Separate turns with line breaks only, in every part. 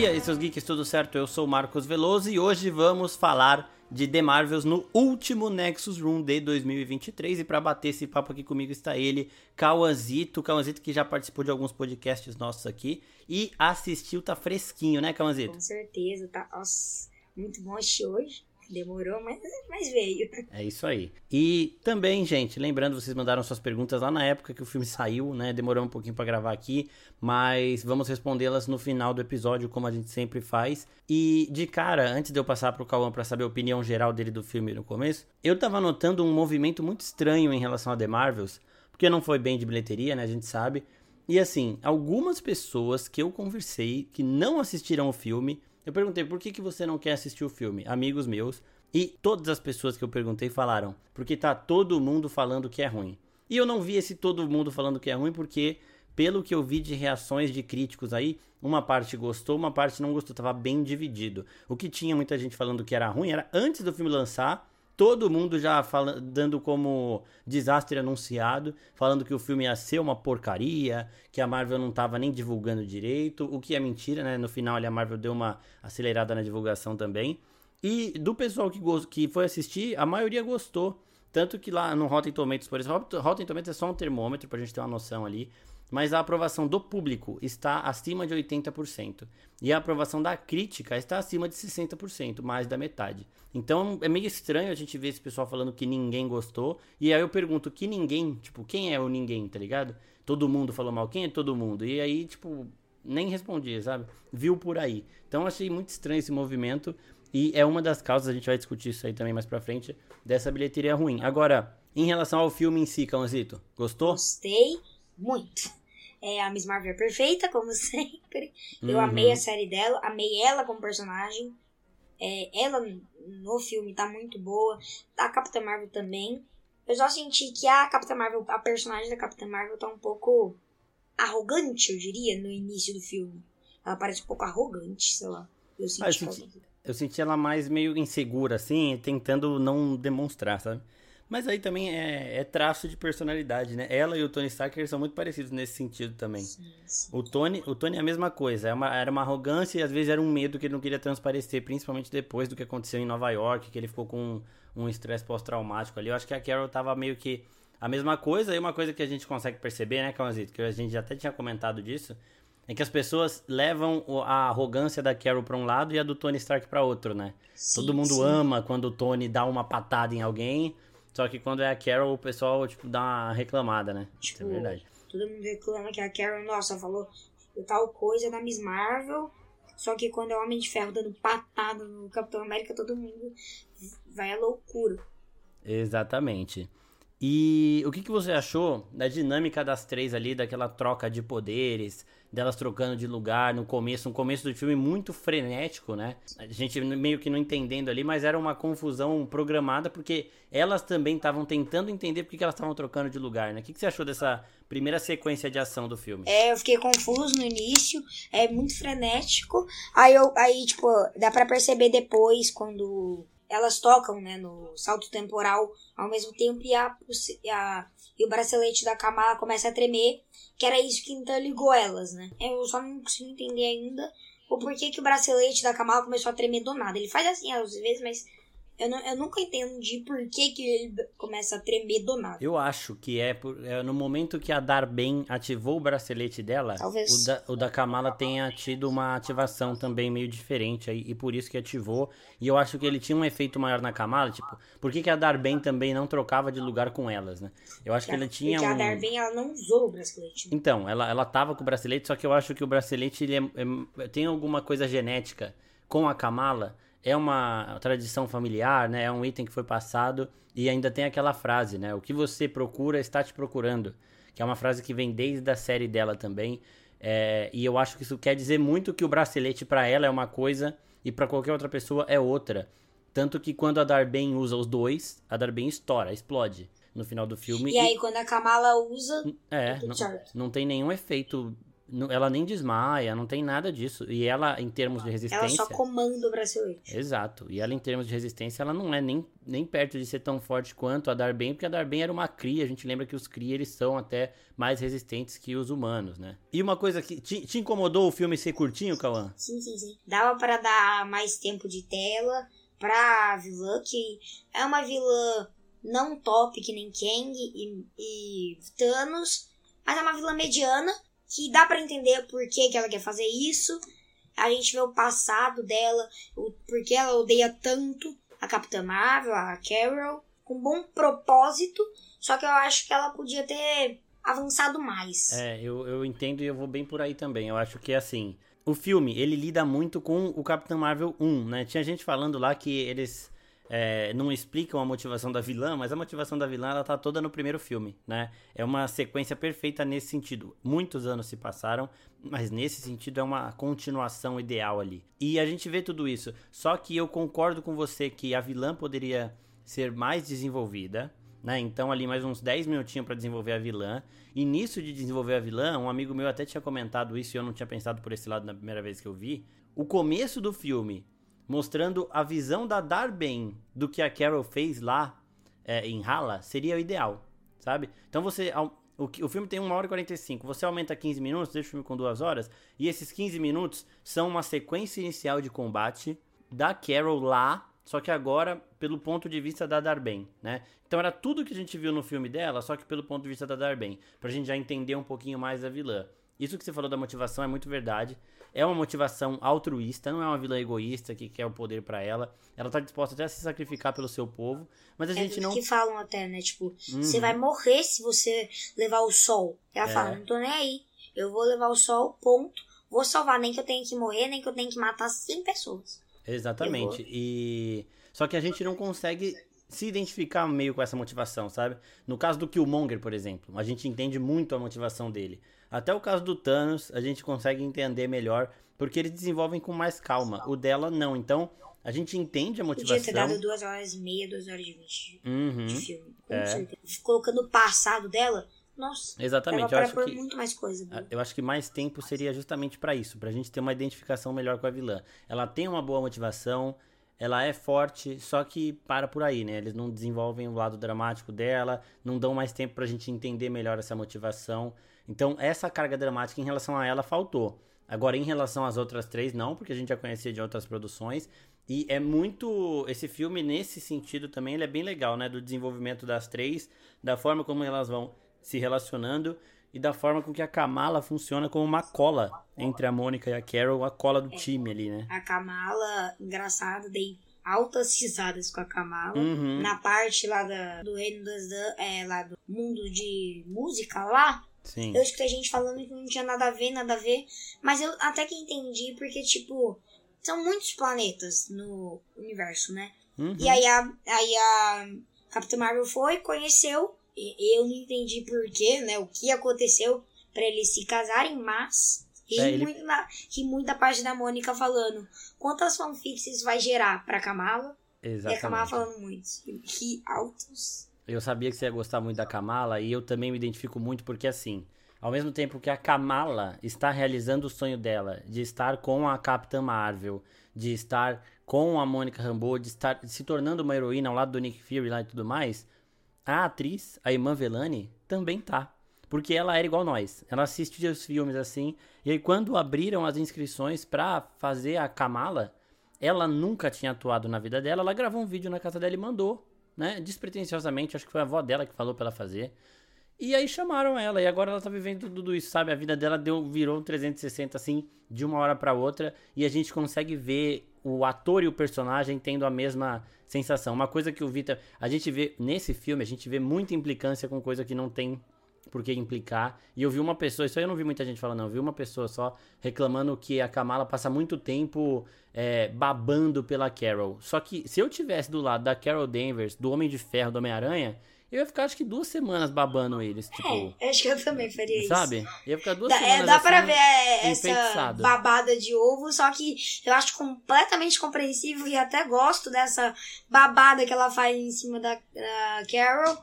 dia, esses geeks, tudo certo? Eu sou o Marcos Veloso e hoje vamos falar de The Marvels no último Nexus Room de 2023. E para bater esse papo aqui comigo está ele, Cauãzito. Cauãzito que já participou de alguns podcasts nossos aqui e assistiu, tá fresquinho, né, Cauãzito?
Com certeza, tá. Nossa, muito bom assistir hoje. Demorou, mas, mas veio.
É isso aí. E também, gente, lembrando, vocês mandaram suas perguntas lá na época que o filme saiu, né? Demorou um pouquinho para gravar aqui, mas vamos respondê-las no final do episódio, como a gente sempre faz. E de cara, antes de eu passar pro Cauã para saber a opinião geral dele do filme no começo, eu tava notando um movimento muito estranho em relação a The Marvels, porque não foi bem de bilheteria, né? A gente sabe. E assim, algumas pessoas que eu conversei que não assistiram o filme eu perguntei por que, que você não quer assistir o filme? Amigos meus. E todas as pessoas que eu perguntei falaram, porque tá todo mundo falando que é ruim. E eu não vi esse todo mundo falando que é ruim porque, pelo que eu vi de reações de críticos aí, uma parte gostou, uma parte não gostou, tava bem dividido. O que tinha muita gente falando que era ruim era antes do filme lançar, todo mundo já fala, dando como desastre anunciado, falando que o filme ia ser uma porcaria, que a Marvel não estava nem divulgando direito, o que é mentira, né? No final a Marvel deu uma acelerada na divulgação também. E do pessoal que, que foi assistir, a maioria gostou. Tanto que lá no Rotten Tomatoes, por exemplo, Rotten Tomatoes é só um termômetro pra gente ter uma noção ali mas a aprovação do público está acima de 80%. E a aprovação da crítica está acima de 60%, mais da metade. Então é meio estranho a gente ver esse pessoal falando que ninguém gostou. E aí eu pergunto, que ninguém? Tipo, quem é o ninguém, tá ligado? Todo mundo falou mal, quem é todo mundo? E aí, tipo, nem respondi, sabe? Viu por aí. Então achei muito estranho esse movimento. E é uma das causas, a gente vai discutir isso aí também mais pra frente, dessa bilheteria ruim. Agora, em relação ao filme em si, Cãozito, gostou?
Gostei muito. É, a Miss Marvel é perfeita, como sempre. Eu uhum. amei a série dela, amei ela como personagem. É, ela no filme tá muito boa. A Capitã Marvel também. Eu só senti que a Capitã Marvel, a personagem da Capitã Marvel tá um pouco arrogante, eu diria, no início do filme. Ela parece um pouco arrogante, sei lá. Eu senti, ah, eu
senti, eu senti ela mais meio insegura, assim, tentando não demonstrar, sabe? Mas aí também é, é, traço de personalidade, né? Ela e o Tony Stark são muito parecidos nesse sentido também. Sim, sim. O Tony, o Tony é a mesma coisa. É uma, era uma arrogância e às vezes era um medo que ele não queria transparecer, principalmente depois do que aconteceu em Nova York, que ele ficou com um estresse pós-traumático ali. Eu acho que a Carol tava meio que a mesma coisa. E uma coisa que a gente consegue perceber, né, Calmazito, que a gente já até tinha comentado disso, é que as pessoas levam a arrogância da Carol para um lado e a do Tony Stark para outro, né? Sim, Todo mundo ama quando o Tony dá uma patada em alguém só que quando é a Carol, o pessoal, tipo, dá uma reclamada, né?
Tipo, Isso é tipo, verdade. Todo mundo reclama que a Carol, nossa, falou tal coisa da Miss Marvel. Só que quando é o Homem de Ferro dando patada no Capitão América, todo mundo vai à loucura.
Exatamente. E o que, que você achou da dinâmica das três ali, daquela troca de poderes, delas trocando de lugar no começo, um começo do filme muito frenético, né? A gente meio que não entendendo ali, mas era uma confusão programada porque elas também estavam tentando entender por que elas estavam trocando de lugar, né? O que, que você achou dessa primeira sequência de ação do filme?
É, eu fiquei confuso no início, é muito frenético. Aí eu, aí tipo, dá para perceber depois quando elas tocam, né, no salto temporal ao mesmo tempo e, a, a, e o bracelete da Kamala começa a tremer, que era isso que interligou elas, né? Eu só não consigo entender ainda o porquê que o bracelete da Kamala começou a tremer do nada. Ele faz assim às vezes, mas eu, não, eu nunca entendi por que, que ele começa a tremer do nada.
Eu acho que é, por, é no momento que a Darben ativou o bracelete dela, o da, o da Kamala tenha tido uma ativação também meio diferente aí, e por isso que ativou. E eu acho que ele tinha um efeito maior na Kamala, tipo, por que, que a Darben também não trocava de lugar com elas, né? Eu acho que, que ele tinha
porque
um...
a Darben, ela não usou o bracelete.
Então, ela, ela tava com o bracelete, só que eu acho que o bracelete ele é, é, tem alguma coisa genética com a Kamala é uma tradição familiar, né? É um item que foi passado e ainda tem aquela frase, né? O que você procura está te procurando, que é uma frase que vem desde a série dela também. É, e eu acho que isso quer dizer muito que o bracelete para ela é uma coisa e para qualquer outra pessoa é outra. Tanto que quando a Darben usa os dois, a Darben estoura, explode no final do filme.
E, e... aí quando a Kamala usa,
é, não, não tem nenhum efeito ela nem desmaia, não tem nada disso. E ela, em termos de resistência. Ela
só comanda o bracelete.
Exato. E ela, em termos de resistência, ela não é nem, nem perto de ser tão forte quanto a Darben, porque a Darben era uma cria. A gente lembra que os cria eles são até mais resistentes que os humanos, né? E uma coisa que. Te, te incomodou o filme ser curtinho, Cauã?
Sim, sim, sim. Dava para dar mais tempo de tela pra vilã, que é uma vilã não top que nem Kang e, e Thanos, mas é uma vilã mediana que dá para entender por que, que ela quer fazer isso. A gente vê o passado dela, o porquê ela odeia tanto a Capitã Marvel, a Carol, com bom propósito, só que eu acho que ela podia ter avançado mais.
É, eu, eu entendo e eu vou bem por aí também. Eu acho que assim, o filme, ele lida muito com o Capitão Marvel 1, né? Tinha gente falando lá que eles é, não explicam a motivação da vilã, mas a motivação da vilã ela tá toda no primeiro filme, né? É uma sequência perfeita nesse sentido. Muitos anos se passaram, mas nesse sentido é uma continuação ideal ali. E a gente vê tudo isso. Só que eu concordo com você que a vilã poderia ser mais desenvolvida, né? Então ali mais uns 10 minutinhos para desenvolver a vilã. E nisso de desenvolver a vilã, um amigo meu até tinha comentado isso e eu não tinha pensado por esse lado na primeira vez que eu vi. O começo do filme mostrando a visão da Darben do que a Carol fez lá é, em Hala, seria o ideal, sabe? Então você. O, o filme tem 1 hora e 45. Você aumenta 15 minutos, deixa o filme com 2 horas. E esses 15 minutos são uma sequência inicial de combate da Carol lá. Só que agora pelo ponto de vista da Darben, né? Então era tudo que a gente viu no filme dela, só que pelo ponto de vista da Darben. Pra gente já entender um pouquinho mais da vilã. Isso que você falou da motivação é muito verdade é uma motivação altruísta, não é uma vilã egoísta que quer o poder para ela. Ela tá disposta até a se sacrificar pelo seu povo, mas a é gente não.
que falam até, né? Tipo, uhum. você vai morrer se você levar o sol. Ela é. fala, não tô nem aí. Eu vou levar o sol, ponto. Vou salvar, nem que eu tenha que morrer, nem que eu tenha que matar 100 pessoas.
Exatamente. E. Só que a gente não consegue se identificar meio com essa motivação, sabe? No caso do Killmonger, por exemplo, a gente entende muito a motivação dele. Até o caso do Thanos, a gente consegue entender melhor, porque eles desenvolvem com mais calma. O dela, não. Então, a gente entende a motivação.
Podia ter dado duas horas e meia, duas horas e vinte uhum, de filme. Com é. certeza. Colocando o passado dela, nossa.
Exatamente. Eu acho
que muito mais coisa.
Eu acho que mais tempo seria justamente para isso, pra gente ter uma identificação melhor com a vilã. Ela tem uma boa motivação, ela é forte, só que para por aí, né? Eles não desenvolvem o lado dramático dela, não dão mais tempo pra gente entender melhor essa motivação. Então, essa carga dramática em relação a ela faltou. Agora, em relação às outras três, não, porque a gente já conhecia de outras produções. E é muito. Esse filme, nesse sentido, também ele é bem legal, né? Do desenvolvimento das três, da forma como elas vão se relacionando e da forma com que a Kamala funciona como uma cola entre a Mônica e a Carol, a cola do é, time ali, né?
A Kamala, engraçada, dei altas risadas com a Kamala. Uhum. Na parte lá da, do reino das é, lá do mundo de música lá,
Sim.
Eu escutei gente falando que não tinha nada a ver, nada a ver. Mas eu até que entendi, porque, tipo, são muitos planetas no universo, né? Uhum. E aí a, aí a Capitã Marvel foi, conheceu. E eu não entendi porquê, né? O que aconteceu para eles se casarem, mas. Ri, é, ele... muito na, ri muito da parte da Mônica falando quantas fanfics vai gerar pra Kamala.
Exatamente.
E a Kamala falando muito. Ri altos.
Eu sabia que você ia gostar muito da Kamala e eu também me identifico muito porque assim, ao mesmo tempo que a Kamala está realizando o sonho dela de estar com a Capitã Marvel, de estar com a Mônica Rambeau, de estar se tornando uma heroína ao lado do Nick Fury lá e tudo mais, a atriz, a Iman Velani, também tá. Porque ela era igual nós. Ela assistia os filmes assim. E aí, quando abriram as inscrições para fazer a Kamala, ela nunca tinha atuado na vida dela. Ela gravou um vídeo na casa dela e mandou né? Despretensiosamente, acho que foi a avó dela que falou pra ela fazer. E aí chamaram ela, e agora ela tá vivendo tudo isso, sabe? A vida dela deu, virou um 360 assim, de uma hora para outra, e a gente consegue ver o ator e o personagem tendo a mesma sensação. Uma coisa que o Vitor. A gente vê nesse filme, a gente vê muita implicância com coisa que não tem por que implicar. E eu vi uma pessoa, isso aí eu não vi muita gente falando, não. Eu vi uma pessoa só reclamando que a Kamala passa muito tempo é, babando pela Carol. Só que se eu tivesse do lado da Carol Danvers, do Homem de Ferro, do Homem-Aranha, eu ia ficar acho que duas semanas babando eles. Tipo,
é, acho que eu também faria
sabe?
isso.
Sabe? Ia ficar duas
dá,
semanas
é, Dá
assim,
pra ver é, essa babada de ovo, só que eu acho completamente compreensível e até gosto dessa babada que ela faz em cima da, da Carol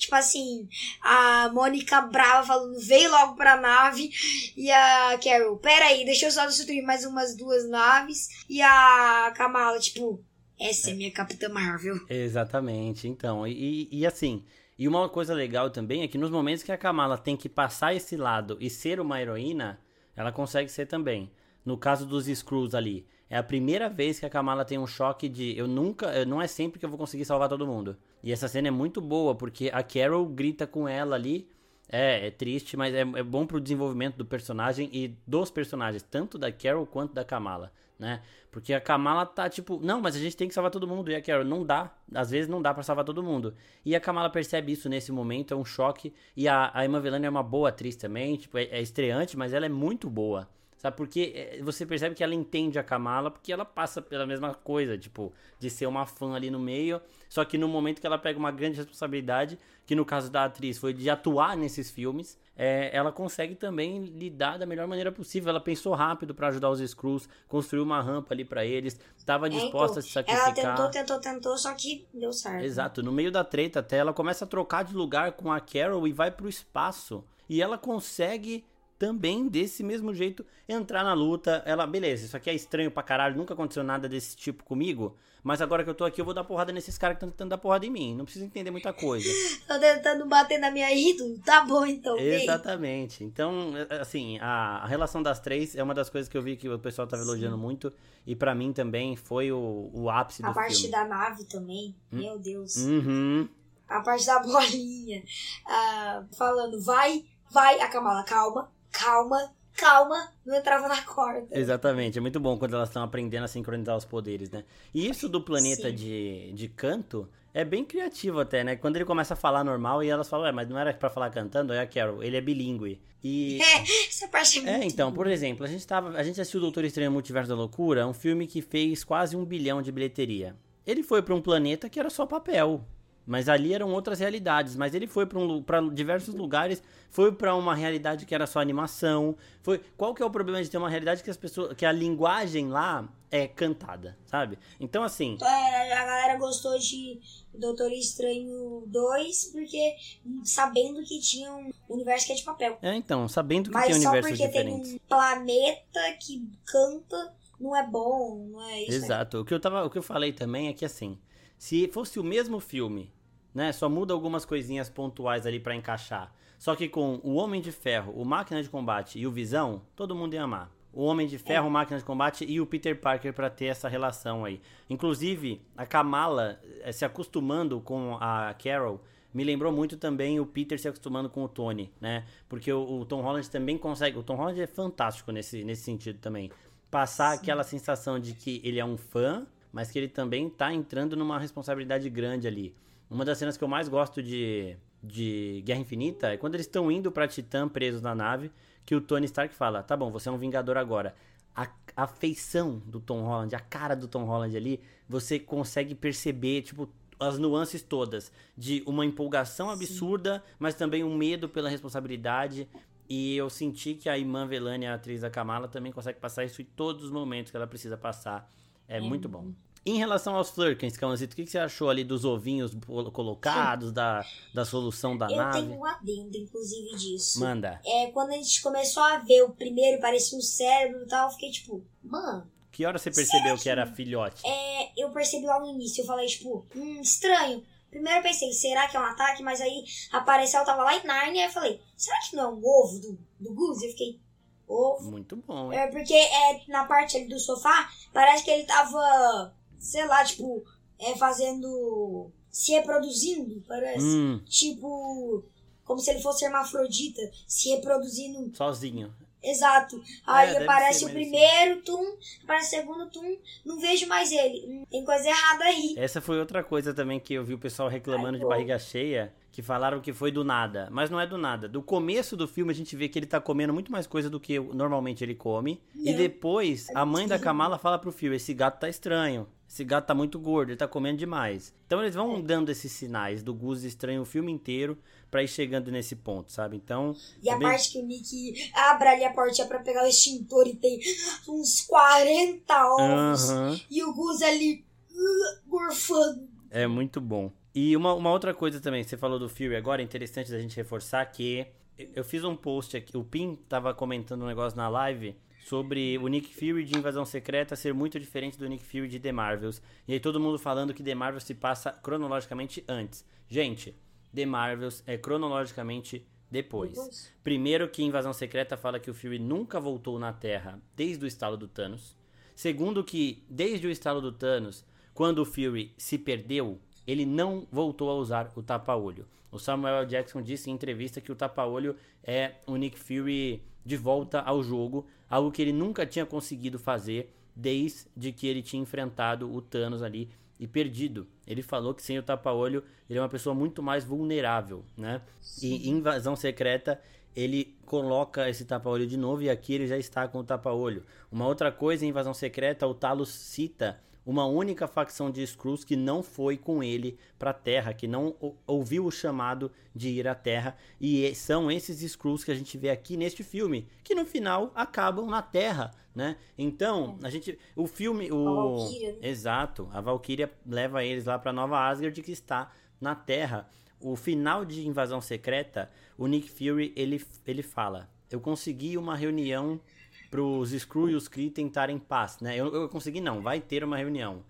Tipo assim, a Mônica brava falando, veio logo pra nave. E a Carol, peraí, deixa eu só destruir mais umas duas naves. E a Kamala, tipo, essa é, minha Capitã Marvel.
Exatamente, então. E, e assim, e uma coisa legal também é que nos momentos que a Kamala tem que passar esse lado e ser uma heroína, ela consegue ser também. No caso dos Skrulls ali, é a primeira vez que a Kamala tem um choque de eu nunca, não é sempre que eu vou conseguir salvar todo mundo. E essa cena é muito boa porque a Carol grita com ela ali. É, é triste, mas é, é bom pro desenvolvimento do personagem e dos personagens, tanto da Carol quanto da Kamala né? Porque a Kamala tá tipo, não, mas a gente tem que salvar todo mundo. E a Carol, não dá. Às vezes não dá para salvar todo mundo. E a Kamala percebe isso nesse momento, é um choque. E a, a Emma Velani é uma boa atriz também, tipo, é, é estreante, mas ela é muito boa. Sabe? Porque é, você percebe que ela entende a Kamala, porque ela passa pela mesma coisa, tipo, de ser uma fã ali no meio. Só que no momento que ela pega uma grande responsabilidade, que no caso da atriz foi de atuar nesses filmes, é, ela consegue também lidar da melhor maneira possível. Ela pensou rápido para ajudar os Skrulls, construiu uma rampa ali para eles, estava disposta é, então, a se sacrificar.
Ela tentou, tentou, tentou, só que deu certo.
Exato. No meio da treta até, ela começa a trocar de lugar com a Carol e vai pro espaço. E ela consegue também desse mesmo jeito entrar na luta. Ela, beleza, isso aqui é estranho pra caralho, nunca aconteceu nada desse tipo comigo. Mas agora que eu tô aqui, eu vou dar porrada nesses caras que estão tentando dar porrada em mim. Não precisa entender muita coisa.
tô tentando bater na minha ídolo. Tá bom, então.
Exatamente. Então, é, assim, a, a, relação das três é uma das coisas que eu vi que o pessoal tava Sim. elogiando muito. E para mim também foi o, o ápice a do filme.
A parte da nave também. Hum? Meu Deus.
Uhum.
A parte da bolinha. Uh, falando, vai, vai, a Kamala, calma calma, calma, não entrava na corda.
Exatamente, é muito bom quando elas estão aprendendo a sincronizar os poderes, né? E isso do planeta de, de canto é bem criativo até, né? Quando ele começa a falar normal e elas falam, é, mas não era para falar cantando, é a Carol, ele é bilíngue. E...
É, essa parte é,
é muito É, então, por exemplo, a gente, tava, a gente assistiu Doutor Estranho Multiverso da Loucura, um filme que fez quase um bilhão de bilheteria. Ele foi para um planeta que era só papel. Mas ali eram outras realidades. Mas ele foi para um, diversos lugares, foi para uma realidade que era só animação. Foi qual que é o problema de ter uma realidade que as pessoas, que a linguagem lá é cantada, sabe? Então assim.
É, a galera gostou de Doutor Estranho 2 porque sabendo que tinha um universo que é de papel.
É, então sabendo que Mas tem universos diferentes. Mas só porque tem um
planeta que canta não é bom, não é isso.
Exato. O que eu tava, o que eu falei também é que assim, se fosse o mesmo filme né? Só muda algumas coisinhas pontuais ali para encaixar. Só que com o Homem de Ferro, o Máquina de Combate e o Visão, todo mundo ia amar. O Homem de Ferro, o Máquina de Combate e o Peter Parker para ter essa relação aí. Inclusive, a Kamala eh, se acostumando com a Carol me lembrou muito também o Peter se acostumando com o Tony, né? Porque o, o Tom Holland também consegue. O Tom Holland é fantástico nesse, nesse sentido também. Passar Sim. aquela sensação de que ele é um fã, mas que ele também tá entrando numa responsabilidade grande ali. Uma das cenas que eu mais gosto de, de Guerra Infinita é quando eles estão indo pra Titã presos na nave, que o Tony Stark fala: tá bom, você é um Vingador agora. A, a feição do Tom Holland, a cara do Tom Holland ali, você consegue perceber, tipo, as nuances todas de uma empolgação absurda, Sim. mas também um medo pela responsabilidade. E eu senti que a Iman Velani, a atriz da Kamala, também consegue passar isso em todos os momentos que ela precisa passar. É, é muito bom. Em relação aos Flurkins, Cãozito, o que, que você achou ali dos ovinhos colocados, da, da solução da
eu
nave?
Eu tenho um adendo, inclusive, disso.
Manda.
É, quando a gente começou a ver o primeiro, parecia um cérebro e tal, eu fiquei tipo, mano...
Que hora você percebeu que, que era filhote?
É, eu percebi lá no início, eu falei, tipo, hum, estranho. Primeiro eu pensei, será que é um ataque? Mas aí apareceu, eu tava lá em Narnia, e eu falei, será que não é um ovo do, do Goose? Eu fiquei, ovo.
Muito bom, hein?
É porque é, na parte ali do sofá, parece que ele tava sei lá, tipo, é fazendo. se reproduzindo, parece.
Hum.
Tipo, como se ele fosse hermafrodita, se reproduzindo.
Sozinho.
Exato. Aí é, aparece o primeiro tum, aparece o segundo tum, não vejo mais ele. Tem coisa errada aí.
Essa foi outra coisa também que eu vi o pessoal reclamando Ai, de barriga cheia, que falaram que foi do nada. Mas não é do nada. Do começo do filme a gente vê que ele tá comendo muito mais coisa do que normalmente ele come. Não. E depois a mãe da Kamala fala pro filho: esse gato tá estranho. Esse gato tá muito gordo, ele tá comendo demais. Então eles vão dando esses sinais do Gus estranho o filme inteiro pra ir chegando nesse ponto, sabe? Então.
E é a bem... parte que o Nick abre ali a portinha pra pegar o extintor e tem uns 40 ovos. E o Gus ali uh, gorfando.
É muito bom. E uma, uma outra coisa também, você falou do Fury agora, é interessante da gente reforçar que eu fiz um post aqui, o Pim tava comentando um negócio na live sobre o Nick Fury de Invasão Secreta ser muito diferente do Nick Fury de The Marvels. E aí todo mundo falando que The Marvels se passa cronologicamente antes. Gente, The Marvels é cronologicamente depois. depois. Primeiro que Invasão Secreta fala que o Fury nunca voltou na Terra desde o estalo do Thanos. Segundo que desde o estalo do Thanos, quando o Fury se perdeu, ele não voltou a usar o tapa-olho. O Samuel Jackson disse em entrevista que o tapa-olho é o Nick Fury de volta ao jogo, algo que ele nunca tinha conseguido fazer desde que ele tinha enfrentado o Thanos ali e perdido. Ele falou que sem o tapa-olho ele é uma pessoa muito mais vulnerável, né? E em Invasão Secreta ele coloca esse tapa-olho de novo e aqui ele já está com o tapa-olho. Uma outra coisa em Invasão Secreta, o Talos cita uma única facção de Skrulls que não foi com ele para a Terra, que não ouviu o chamado de ir à Terra, e são esses Skrulls que a gente vê aqui neste filme, que no final acabam na Terra, né? Então, a gente o filme o a Valkyria, né? Exato, a Valkyria leva eles lá para Nova Asgard que está na Terra. O final de Invasão Secreta, o Nick Fury ele ele fala: "Eu consegui uma reunião pros Skrull e os Kree tentarem paz, né? Eu, eu consegui não, vai ter uma reunião.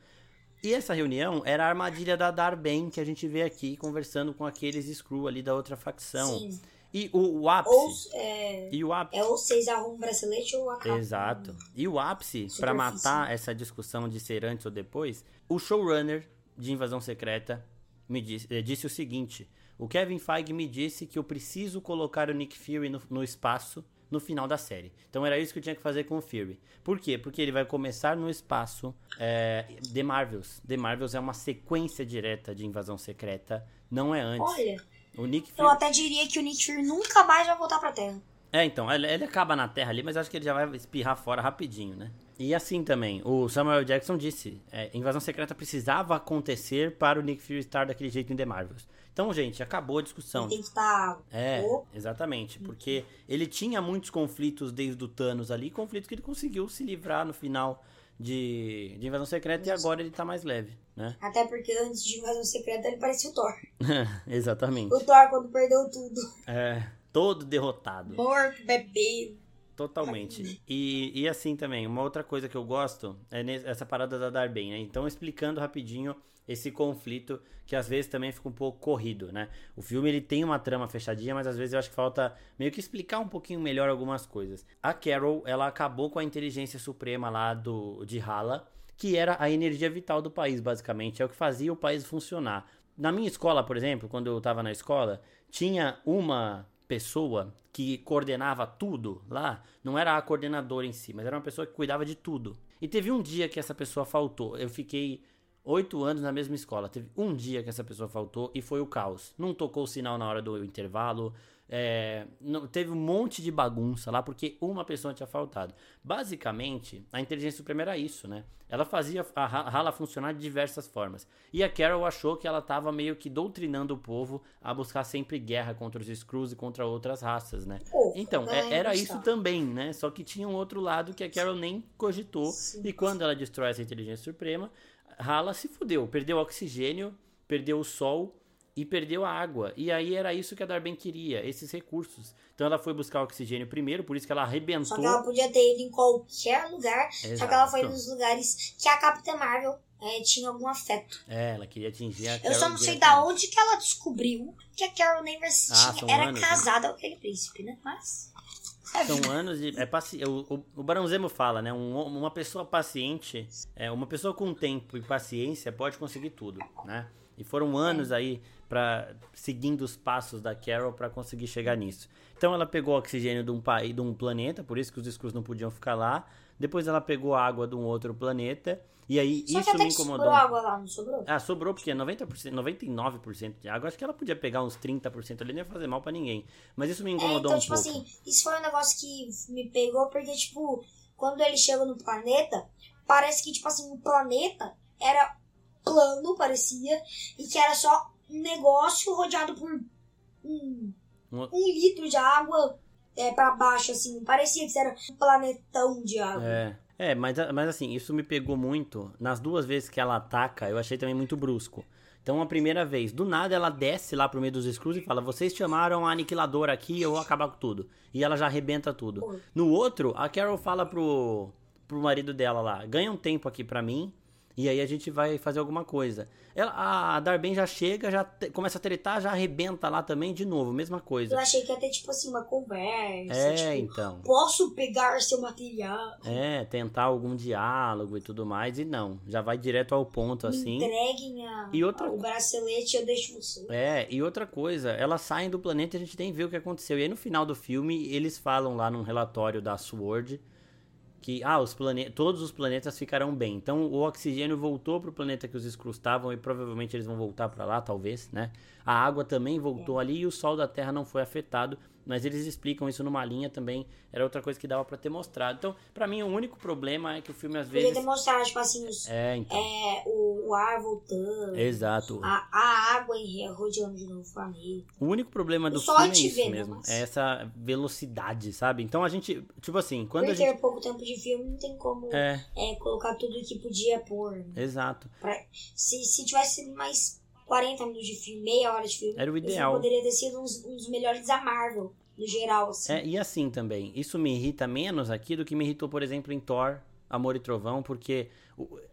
E essa reunião era a armadilha da Darben que a gente vê aqui conversando com aqueles Skrull ali da outra facção. Sim. E o, o ápice.
Ou, é, e o ápice. É ou vocês arrumam um bracelete ou acabam.
Exato. E o ápice, para matar essa discussão de ser antes ou depois, o showrunner de Invasão Secreta me disse, eh, disse o seguinte: o Kevin Feige me disse que eu preciso colocar o Nick Fury no, no espaço no final da série. Então era isso que eu tinha que fazer com o Fury. Por quê? Porque ele vai começar no espaço é, The Marvels. The Marvels é uma sequência direta de invasão secreta, não é antes.
Olha, o Nick Fury... eu até diria que o Nick Fury nunca mais vai voltar pra Terra.
É, então, ele, ele acaba na Terra ali, mas acho que ele já vai espirrar fora rapidinho, né? E assim também, o Samuel Jackson disse, é, invasão secreta precisava acontecer para o Nick Fury estar daquele jeito em The Marvels. Então, gente, acabou a discussão.
Tem que estar.
É, exatamente. Porque ele tinha muitos conflitos desde o Thanos ali, conflitos que ele conseguiu se livrar no final de, de Invasão Secreta Isso. e agora ele tá mais leve, né?
Até porque antes de Invasão Secreta ele parecia o Thor.
exatamente.
O Thor quando perdeu tudo.
É, todo derrotado.
Morto, bebê.
Totalmente. E, e assim também, uma outra coisa que eu gosto é essa parada da Darben, né? Então, explicando rapidinho esse conflito que às vezes também fica um pouco corrido, né? O filme ele tem uma trama fechadinha, mas às vezes eu acho que falta meio que explicar um pouquinho melhor algumas coisas. A Carol, ela acabou com a inteligência suprema lá do de Hala, que era a energia vital do país, basicamente, é o que fazia o país funcionar. Na minha escola, por exemplo, quando eu estava na escola, tinha uma pessoa que coordenava tudo lá, não era a coordenadora em si, mas era uma pessoa que cuidava de tudo. E teve um dia que essa pessoa faltou. Eu fiquei oito anos na mesma escola. Teve um dia que essa pessoa faltou e foi o caos. Não tocou o sinal na hora do intervalo. É, não, teve um monte de bagunça lá porque uma pessoa tinha faltado. Basicamente, a inteligência suprema era isso, né? Ela fazia a rala funcionar de diversas formas. E a Carol achou que ela estava meio que doutrinando o povo a buscar sempre guerra contra os Skrulls e contra outras raças, né? então, é, era isso também, né? Só que tinha um outro lado que a Carol nem cogitou. Sim. E quando ela destrói essa inteligência suprema, Hala se fudeu, perdeu oxigênio, perdeu o sol e perdeu a água. E aí era isso que a Darben queria, esses recursos. Então ela foi buscar oxigênio primeiro, por isso que ela arrebentou. Só
que ela podia ter ido em qualquer lugar, Exato. só que ela foi nos lugares que a Capitã Marvel é, tinha algum afeto.
É, ela queria atingir a
Eu só não sei da onde que ela descobriu que a Carol Danvers ah, era anos, né? casada né? com aquele príncipe, né? Mas...
É São anos de. É paci... o, o, o Barão Zemo fala, né? Um, uma pessoa paciente, é, uma pessoa com tempo e paciência pode conseguir tudo, né? E foram anos aí para seguindo os passos da Carol para conseguir chegar nisso. Então ela pegou oxigênio de um país, de um planeta, por isso que os Skrulls não podiam ficar lá. Depois ela pegou água de um outro planeta. E aí Só isso me incomodou. Sobrou
água lá, não sobrou?
Ah, sobrou porque 90%, 99% de água. Acho que ela podia pegar uns 30% ali, não ia fazer mal para ninguém. Mas isso me incomodou é, então, um
tipo
pouco.
assim, isso foi um negócio que me pegou porque, tipo, quando ele chegou no planeta, parece que, tipo assim, o planeta era plano, parecia, e que era só negócio rodeado por um, um litro de água é, para baixo, assim. Parecia que era um planetão de água.
É. É, mas, mas assim, isso me pegou muito. Nas duas vezes que ela ataca, eu achei também muito brusco. Então a primeira vez, do nada ela desce lá pro meio dos Skrulls e fala: Vocês chamaram a aniquiladora aqui, eu vou acabar com tudo. E ela já arrebenta tudo. No outro, a Carol fala pro, pro marido dela lá: Ganha um tempo aqui pra mim, e aí a gente vai fazer alguma coisa. Ela, a Darben já chega, já te, começa a tretar, já arrebenta lá também de novo, mesma coisa.
Eu achei que ia ter, tipo assim, uma conversa.
É,
tipo,
então.
Posso pegar seu material?
É, tentar algum diálogo e tudo mais, e não. Já vai direto ao ponto,
Me
assim.
entreguem a,
E outra
o bracelete eu deixo você.
É, e outra coisa, elas saem do planeta e a gente nem vê o que aconteceu. E aí no final do filme, eles falam lá num relatório da SWORD que ah, os plane... todos os planetas ficarão bem. Então o oxigênio voltou pro planeta que os Skrulls estavam e provavelmente eles vão voltar para lá, talvez, né? A água também voltou ali e o sol da Terra não foi afetado, mas eles explicam isso numa linha também. Era outra coisa que dava para ter mostrado. Então, para mim o único problema é que o filme às
Podia
vezes
ter mostrado, tipo assim, os,
é, então.
é, o, o ar voltando.
Exato.
A, a água rodeando de novo o planeta.
O único problema do
Só
filme é isso
vê, né,
mesmo.
mas-
É essa velocidade, sabe? Então a gente, tipo assim, quando
Por
a gente
ter pouco tempo de filme, não tem como
é,
é, colocar tudo que podia pôr. né?
exato.
Pra- se, se tivesse mais 40 minutos de filme, meia hora de filme,
Era o ideal.
poderia ter sido uns, uns melhores da Marvel, no geral, assim.
É, e assim também, isso me irrita menos aqui do que me irritou, por exemplo, em Thor, Amor e Trovão, porque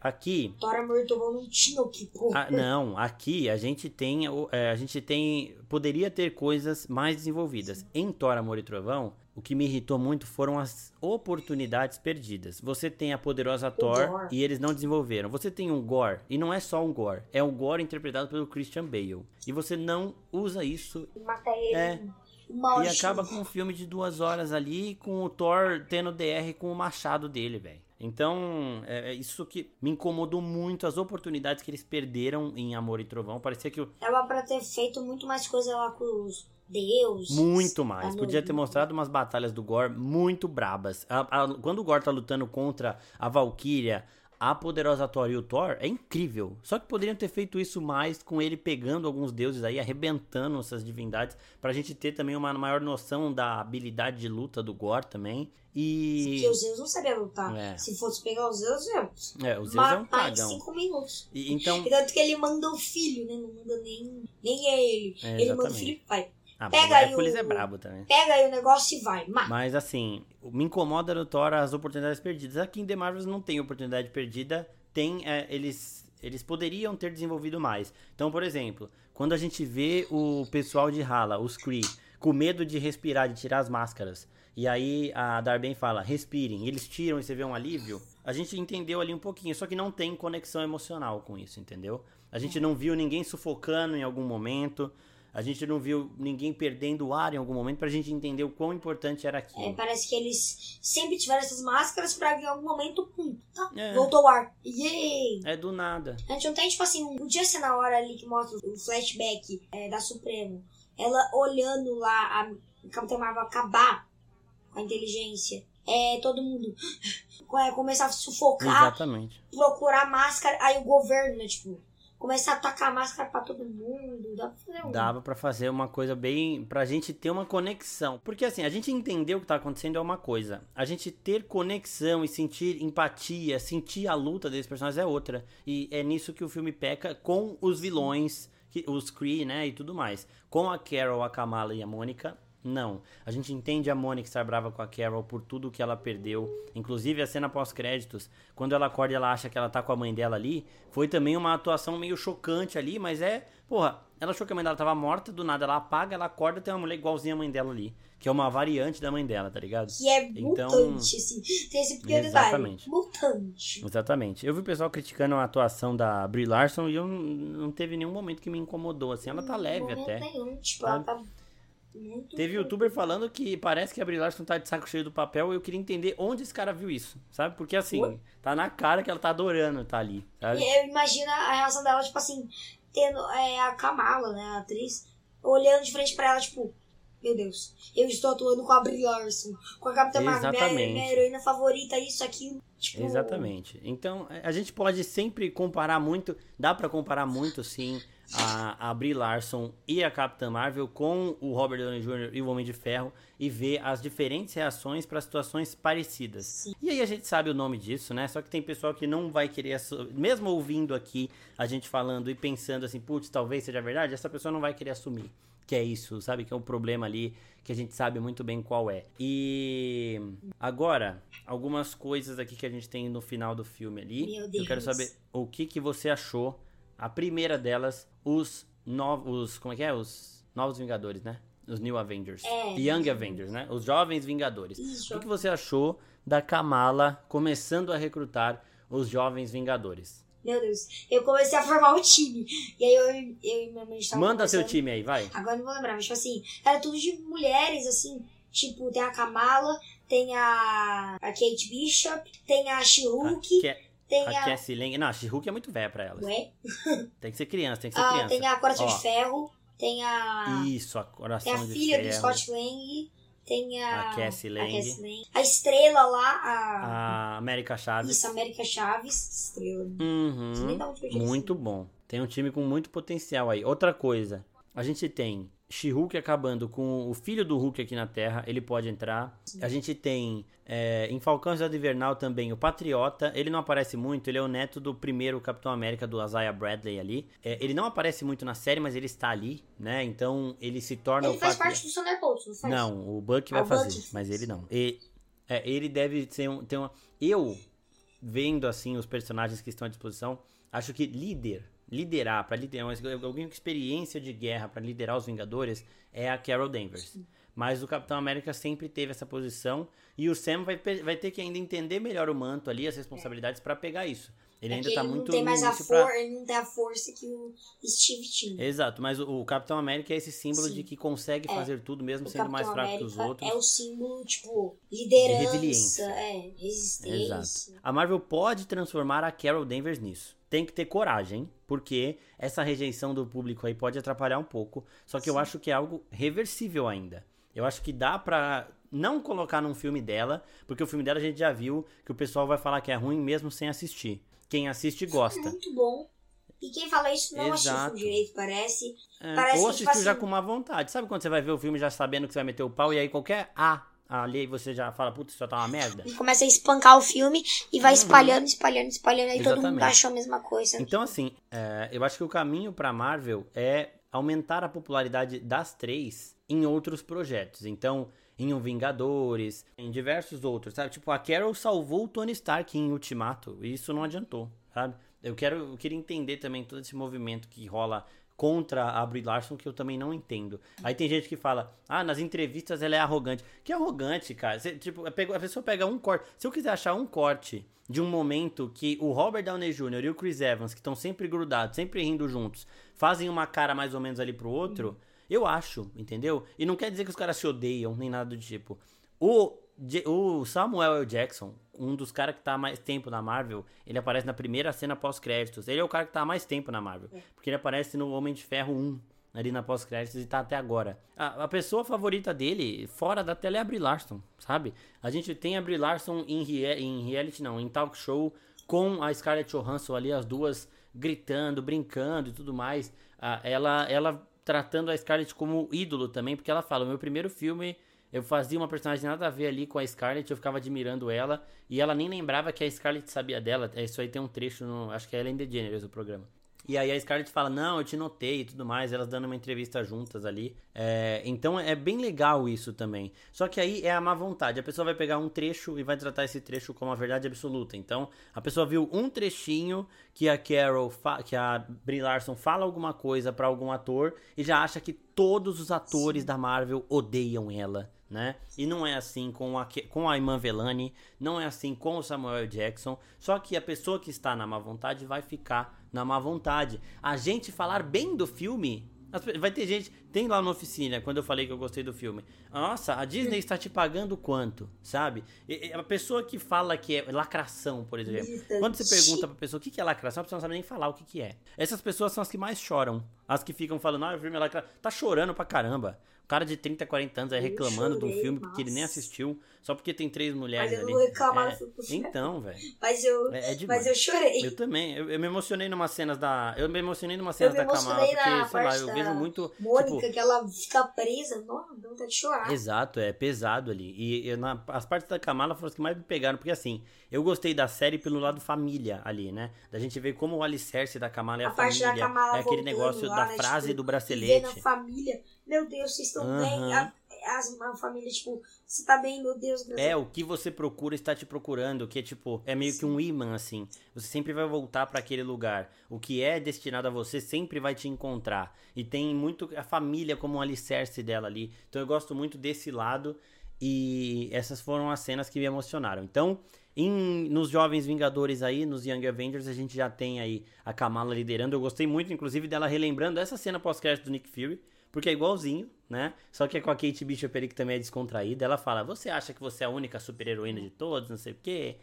aqui
Thor Amor e Trovão não tinha o que pôr.
Ah, não, aqui a gente tem, é, a gente tem, poderia ter coisas mais desenvolvidas. Em Thor, Amor e Trovão, o que me irritou muito foram as oportunidades perdidas. Você tem a poderosa Thor
Gore.
e eles não desenvolveram. Você tem um Gore e não é só um Gore, é um Gore interpretado pelo Christian Bale. E você não usa isso
Mata ele
É. e acaba com um filme de duas horas ali, com o Thor tendo DR com o machado dele, velho. Então, é é isso que me incomodou muito, as oportunidades que eles perderam em Amor e Trovão. Parecia que o-
Dava pra ter feito muito mais coisa lá com os deuses.
Muito mais.
a
Podia ter mostrado umas batalhas do Gore muito brabas. A- a- quando o Gore tá lutando contra a Valkyria, a poderosa Thor e o Thor, é incrível. Só que poderiam ter feito isso mais com ele pegando alguns deuses aí, arrebentando essas divindades, pra gente ter também uma maior noção da habilidade de luta do Gore também. E.
Porque os Zeus não sabiam lutar.
É.
Se fosse pegar os Zeus, eu
É, o Zeus é um
matar em
cagão.
5 minutos.
E, então.
E tanto que ele manda o filho, né? Não manda nem, nem é ele.
É,
ele manda o filho e vai.
Ah,
Pega
mas o
aí
Hércules
o-
é brabo também.
Pega aí o negócio e vai. Mata.
Mas assim, me incomoda no Thor as oportunidades perdidas. Aqui em The Marvels não tem oportunidade perdida, tem é, eles eles poderiam ter desenvolvido mais. Então, por exemplo, quando a gente vê o pessoal de Hala, os Kree, com medo de respirar, de tirar as máscaras, e aí a Darben fala, respirem, eles tiram e você vê um alívio, a gente entendeu ali um pouquinho, só que não tem conexão emocional com isso, entendeu? A gente não viu ninguém sufocando em algum momento, a gente não viu ninguém perdendo o ar em algum momento pra gente entender o quão importante era
É,
aquilo.
parece que eles sempre tiveram essas máscaras pra em algum momento, pum, tá,
É.
voltou o ar. Yay!
É do nada.
A gente não tem, tipo assim, um podia ser na hora ali que mostra o flashback é, da Supremo. Ela olhando lá a Capitã Marvel acabar com a inteligência. É, todo mundo é, começar a sufocar,
Exatamente.
procurar máscara. Aí o governo, né, tipo, começar a atacar máscara pra todo mundo. Dá pra fazer um.
Dava pra fazer uma coisa bem. pra gente ter uma conexão. Porque assim, a gente entender o que tá acontecendo é uma coisa. A gente ter conexão e sentir empatia, sentir a luta desses personagens é outra. E é nisso que o filme peca com os vilões, que- os Kree, né? E tudo mais. Com a Carol, a Kamala e a Mônica. Não. A gente entende a Mônica estar brava com a Carol por tudo que ela perdeu. Inclusive a cena pós-créditos, quando ela acorda e ela acha que ela tá com a mãe dela ali, foi também uma atuação meio chocante ali, mas é, porra, ela achou que a mãe dela tava morta, do nada ela apaga, ela acorda, tem uma mulher igualzinha a mãe dela ali, que é uma variante da mãe dela, tá ligado?
Que é
Então-
mutante, assim. Tem esse pequeno detalhe.
Exatamente.
Mutante.
Exatamente. Eu vi o pessoal criticando a atuação da Brie Larson e eu não, não teve nenhum momento que me incomodou, assim, ela tá leve
Momento
até.
Nenhum, tipo,
sabe?
ela tá muito
Teve youtuber falando que parece que a Brie Larson tá de saco cheio do papel e eu queria entender onde esse cara viu isso, sabe? Porque assim,
Oi?
tá na cara que ela tá adorando tá ali, sabe?
E eu imagino a reação dela, tipo assim, tendo é, a Kamala, né, a atriz, olhando de frente pra ela, tipo, meu Deus, eu estou atuando com a Brie Larson, com a Capitã Marvel, minha, heroína favorita, isso, aquilo. Tipo,
Exatamente. Então, a gente pode sempre comparar muito, dá pra comparar muito, sim, a, a Brie Larson e a Capitã Marvel com o Robert Downey Jr. e o Homem de Ferro e ver as diferentes reações para situações parecidas.
Sim.
E aí a gente sabe o nome disso, né? Só que tem pessoal que não vai querer, mesmo ouvindo aqui a gente falando e pensando assim, putz, talvez seja verdade, essa pessoa não vai querer assumir que é isso, sabe? Que é um problema ali que a gente sabe muito bem qual é. E agora, algumas coisas aqui que a gente tem no final do filme ali.
Meu Deus.
Eu quero saber o que, que você achou. A primeira delas, os novos. Como é que é? Os Novos Vingadores, né? Os New Avengers.
É.
Young Avengers, né? Os Jovens Vingadores.
Isso.
O que, você achou da Kamala começando a recrutar os Jovens Vingadores?
Meu Deus. Eu comecei a formar um time. E aí eu, eu e minha mãe estavam
Manda seu time aí, vai.
Agora não vou lembrar, mas tipo assim, era tudo de mulheres, assim. Tipo, tem a Kamala, tem a, a Kate Bishop, tem a She-Hulk, tem
a
a.
Cassie Lang. Não, a She-Hulk é muito velha pra elas.
Ué?
Tem que ser criança, tem que ser
Ah,
criança.
tem a Coração
Ó,
de Ferro, tem a.
Isso, a Coração
Tem a
de
filha
Ferro.
do Scott Lang, tem a.
A Cassie Lang.
A, Cassie Lang. A estrela lá, a.
A América Chaves.
Isso, América Chaves. Estrela.
Uhum, muito bom. Tem um time com muito potencial aí. Outra coisa, a gente tem She-Hulk acabando com o filho do Hulk aqui na Terra, ele pode entrar. A gente tem é, em Falcão e Invernal também o Patriota. Ele não aparece muito, ele é o neto do primeiro Capitão América do Isaiah Bradley ali. É, ele não aparece muito na série, mas ele está ali, né? Então ele se torna
Ele faz
patri-
parte do Thunderbolts, não faz?
Não, o Buck vai
Ah,
fazer,
Bucky.
mas ele não. E, é, ele deve ser um, ter uma. Eu, vendo assim os personagens que estão à disposição, acho que líder, liderar, para liderar, alguém com experiência de guerra para liderar os Vingadores é a Carol Danvers. Mas o Capitão América sempre teve essa posição e o Sam vai, vai ter que ainda entender melhor o manto ali, as responsabilidades para pegar isso. Ele
É
ainda tá
ele
muito
não tem mais a
início pra-
força, ele não tem a força que o Steve tinha.
Exato, mas o, o Capitão América é esse símbolo
Sim.
de que consegue
É.
fazer tudo mesmo
O
sendo mais
Capitão
fraco que os
América
outros.
É o símbolo, tipo, liderança,
resiliência.
é, resistência.
Exato. A Marvel pode transformar a Carol Danvers nisso. Tem que ter coragem, porque essa rejeição do público aí pode atrapalhar um pouco. Só que eu
Sim.
acho que é algo reversível ainda. Eu acho que dá pra não colocar num filme dela, porque o filme dela a gente já viu que o pessoal vai falar que é ruim mesmo sem assistir. Quem assiste gosta.
Muito bom. E quem fala isso não o
Exato.
filme direito, parece.
É,
Parece
ou
que, tipo
assistiu já
assim-
com uma vontade. Sabe quando você vai ver o filme já sabendo que você vai meter o pau e aí qualquer A ali você já fala, putz, isso tá uma merda?
E começa a espancar o filme e vai espalhando, espalhando, espalhando. Aí todo mundo
Uhum. Exatamente.
acha a mesma coisa.
Então, assim, é, eu acho que o caminho pra Marvel é aumentar a popularidade das três em outros projetos. Então, em um Vingadores, em diversos outros, sabe? Tipo, a Carol salvou o Tony Stark em Ultimato, e isso não adiantou, sabe? Eu quero, eu queria entender também todo esse movimento que rola contra a Brie Larson, que eu também não entendo. Aí tem gente que fala, ah, nas entrevistas ela é arrogante. Que arrogante, cara? Você, tipo, pega- a pessoa pega um corte. Se eu quiser achar um corte de um momento que o Robert Downey Jr. e o Chris Evans, que estão sempre grudados, sempre rindo juntos, fazem uma cara mais ou menos ali pro outro, eu acho, entendeu? E não quer dizer que os caras se odeiam, nem nada do tipo. O, o Samuel L. Jackson, um dos caras que tá há mais tempo na Marvel, ele aparece na primeira cena pós-créditos. Ele é o cara que tá há mais tempo na Marvel. Porque ele aparece no Homem de Ferro 1, ali na pós-créditos, e tá até agora. A, a pessoa favorita dele, fora da tela, é a Brie Larson, sabe? A gente tem a Brie Larson em, rea- em reality, não, em talk show, com a Scarlett Johansson ali, as duas gritando, brincando e tudo mais. Ah, ela, ela tratando a Scarlett como ídolo também, porque ela fala, o meu primeiro filme eu fazia uma personagem nada a ver ali com a Scarlett, eu ficava admirando ela, e ela nem lembrava que a Scarlett sabia dela. Isso aí tem um trecho no. Acho que é Ellen DeGeneres o programa. E aí a Scarlett fala, não, eu te notei e tudo mais, elas dando uma entrevista juntas ali. É, então é bem legal isso também. Só que aí é a má vontade. A pessoa vai pegar um trecho e vai tratar esse trecho como a verdade absoluta. Então, a pessoa viu um trechinho que a Carol, que a Brie Larson fala alguma coisa pra algum ator e já acha que todos os atores da Marvel odeiam ela. Né? E não é assim com a, com a Iman Velani, não é assim com o Samuel. Jackson. Só que a pessoa que está na má vontade vai ficar na má vontade. A gente falar bem do filme. Vai ter gente. Tem lá na oficina, quando eu falei que eu gostei do filme. Nossa, a Disney está te pagando quanto? Sabe? E- a pessoa que fala que é lacração, por exemplo. Quando você pergunta pra pessoa o que é lacração, a pessoa não sabe nem falar o que, que é. Essas pessoas são as que mais choram. As que ficam falando, ah, o filme é lacração. Tá chorando pra caramba. Cara de 30, 40 anos aí reclamando
chorei,
de um filme que ele nem
nossa.
assistiu, só porque tem três mulheres
Mas eu
ali.
vou reclamar
É. Então, velho.
Mas eu,
É, é
mas eu chorei.
Eu também. Eu, eu me emocionei numa cenas da. Eu me emocionei numa cenas
me
da Kamala, porque,
na
sei lá, eu vejo muito.
Mônica,
tipo,
que ela fica presa. Nossa, dá vontade de chorar.
Exato, é pesado ali. E eu, na- as partes da Kamala foram as que mais me pegaram, porque assim, eu gostei da série pelo lado família ali, né? Da gente ver como o alicerce da Kamala é a,
a parte
família. é aquele negócio
lá,
da
né,
frase
tipo,
do bracelete.
a família. Meu Deus, vocês estão
Aham.
bem. A, as- família, tipo, você tá bem, meu Deus. graças
É, o que você procura está te procurando, que é tipo, é meio que um imã, assim. Você sempre vai voltar para aquele lugar. O que é destinado a você sempre vai te encontrar. E tem muito a família como um alicerce dela ali. Então eu gosto muito desse lado. E essas foram as cenas que me emocionaram. Então, em, nos Jovens Vingadores aí, nos Young Avengers, a gente já tem aí a Kamala liderando. Eu gostei muito, inclusive, dela relembrando essa cena pós-crédito do Nick Fury. Porque é igualzinho, né? Só que é com a Kate Bishop ali que também é descontraída. Ela fala: Você acha que você é a única super-heroína de todos? Não sei o quê.